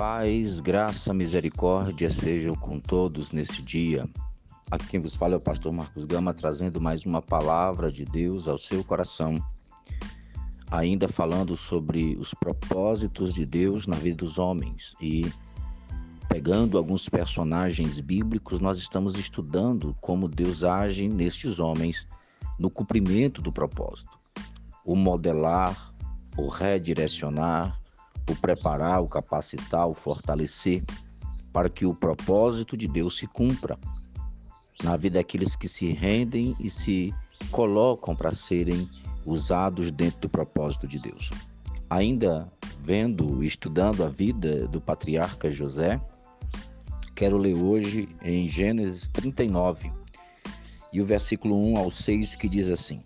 Paz, graça, misericórdia sejam com todos nesse dia. Aqui quem vos fala é o pastor Marcos Gama, trazendo mais uma palavra de Deus ao seu coração. Ainda falando sobre os propósitos de Deus na vida dos homens e pegando alguns personagens bíblicos, nós estamos estudando como Deus age nestes homens no cumprimento do propósito. O modelar, o redirecionar, o preparar, o capacitar, o fortalecer, para que o propósito de Deus se cumpra na vida daqueles que se rendem e se colocam para serem usados dentro do propósito de Deus. Ainda vendo, estudando a vida do patriarca José, quero ler hoje em Gênesis 39 e o versículo 1 ao 6 que diz assim: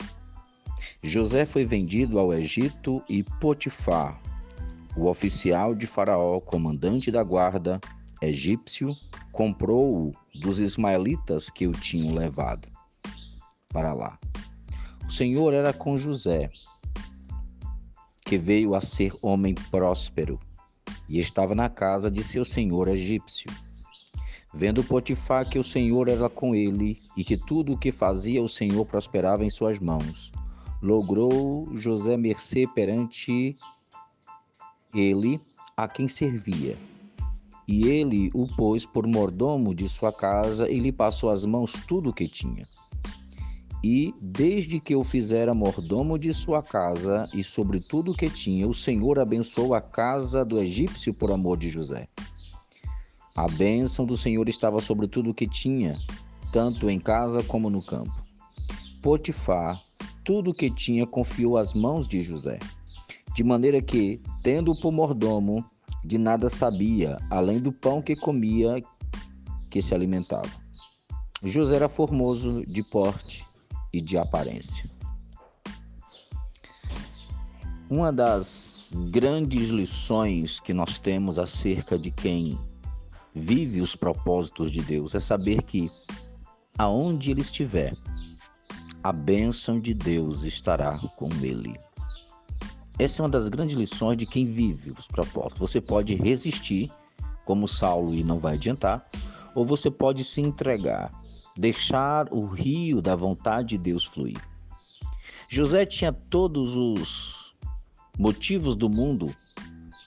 José foi vendido ao Egito e Potifar, o oficial de Faraó, comandante da guarda egípcio, comprou-o dos ismaelitas que o tinham levado para lá. O Senhor era com José, que veio a ser homem próspero e estava na casa de seu senhor egípcio. Vendo Potifar que o Senhor era com ele e que tudo o que fazia o Senhor prosperava em suas mãos, logrou José mercê perante ele a quem servia. E ele o pôs por mordomo de sua casa e lhe passou às mãos tudo o que tinha. E desde que o fizera mordomo de sua casa e sobre tudo o que tinha, o Senhor abençoou a casa do egípcio por amor de José. A bênção do Senhor estava sobre tudo o que tinha, tanto em casa como no campo. Potifar, tudo o que tinha, confiou às mãos de José de maneira que, tendo por mordomo, de nada sabia, além do pão que comia, que se alimentava. José era formoso de porte e de aparência. Uma das grandes lições que nós temos acerca de quem vive os propósitos de Deus é saber que, aonde ele estiver, a bênção de Deus estará com ele. Essa é uma das grandes lições de quem vive os propósitos. Você pode resistir, como Saulo, e não vai adiantar, ou você pode se entregar, deixar o rio da vontade de Deus fluir. José tinha todos os motivos do mundo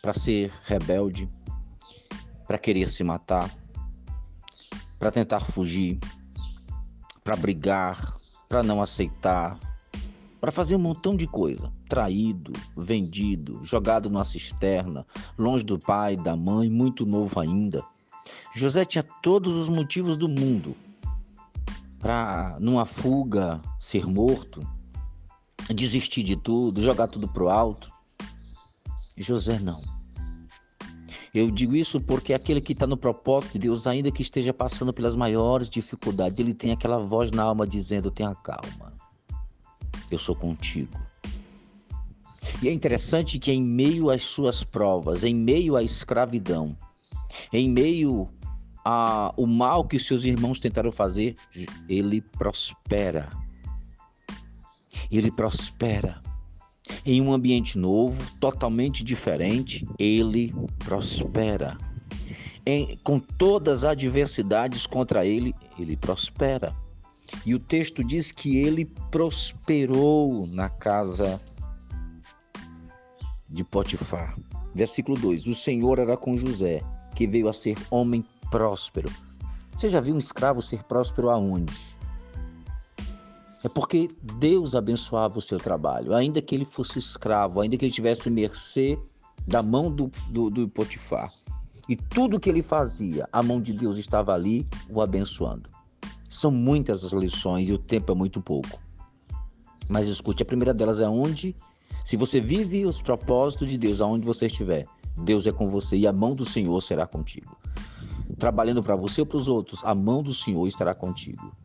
para ser rebelde, para querer se matar, para tentar fugir, para brigar, para não aceitar, para fazer um montão de coisa. Traído, vendido, jogado numa cisterna, longe do pai, da mãe, muito novo ainda. José tinha todos os motivos do mundo para, numa fuga, ser morto, desistir de tudo, jogar tudo pro alto. José não. Eu digo isso porque aquele que está no propósito de Deus, ainda que esteja passando pelas maiores dificuldades, ele tem aquela voz na alma dizendo: tenha calma eu sou contigo. E é interessante que em meio às suas provas, em meio à escravidão, em meio ao mal que seus irmãos tentaram fazer, ele prospera. Ele prospera. Em um ambiente novo, totalmente diferente, ele prospera. Em, com todas as adversidades contra ele, ele prospera. E o texto diz que ele prosperou na casa de Potifar. Versículo 2: O Senhor era com José, que veio a ser homem próspero. Você já viu um escravo ser próspero aonde? É porque Deus abençoava o seu trabalho, ainda que ele fosse escravo, ainda que ele tivesse mercê da mão do, do, do Potifar. E tudo que ele fazia, a mão de Deus estava ali o abençoando. São muitas as lições e o tempo é muito pouco. Mas escute, a primeira delas é onde, se você vive os propósitos de Deus aonde você estiver, Deus é com você e a mão do Senhor será contigo. Trabalhando para você ou para os outros, a mão do Senhor estará contigo.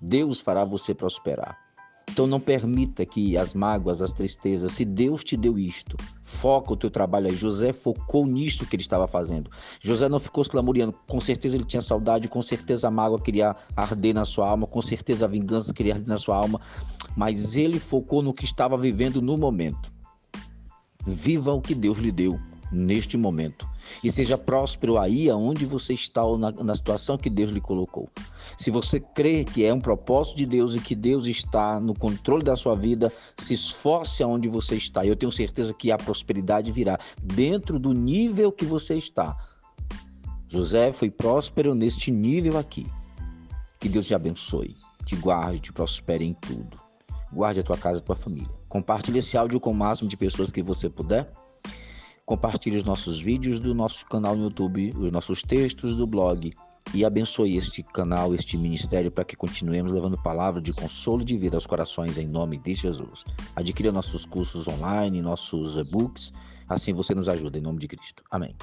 Deus fará você prosperar. Então não permita que as mágoas, as tristezas, se Deus te deu isto, foca o teu trabalho aí. José focou nisto que ele estava fazendo. José não ficou se lamuriando. Com certeza ele tinha saudade, com certeza a mágoa queria arder na sua alma, com certeza a vingança queria arder na sua alma, mas ele focou no que estava vivendo no momento. Viva o que Deus lhe deu. Neste momento. E seja próspero aí aonde você está ou na, na, situação que Deus lhe colocou. Se você crê que é um propósito de Deus e que Deus está no controle da sua vida, se esforce aonde você está. Eu tenho certeza que a prosperidade virá dentro do nível que você está. José foi próspero neste nível aqui. Que Deus te abençoe, te guarde, te prospere em tudo. Guarde a tua casa a tua família. Compartilhe esse áudio com o máximo de pessoas que você puder. Compartilhe os nossos vídeos do nosso canal no YouTube, os nossos textos do blog e abençoe este canal, este ministério, para que continuemos levando palavra de consolo e de vida aos corações em nome de Jesus. Adquira nossos cursos online, nossos e-books, assim você nos ajuda em nome de Cristo. Amém.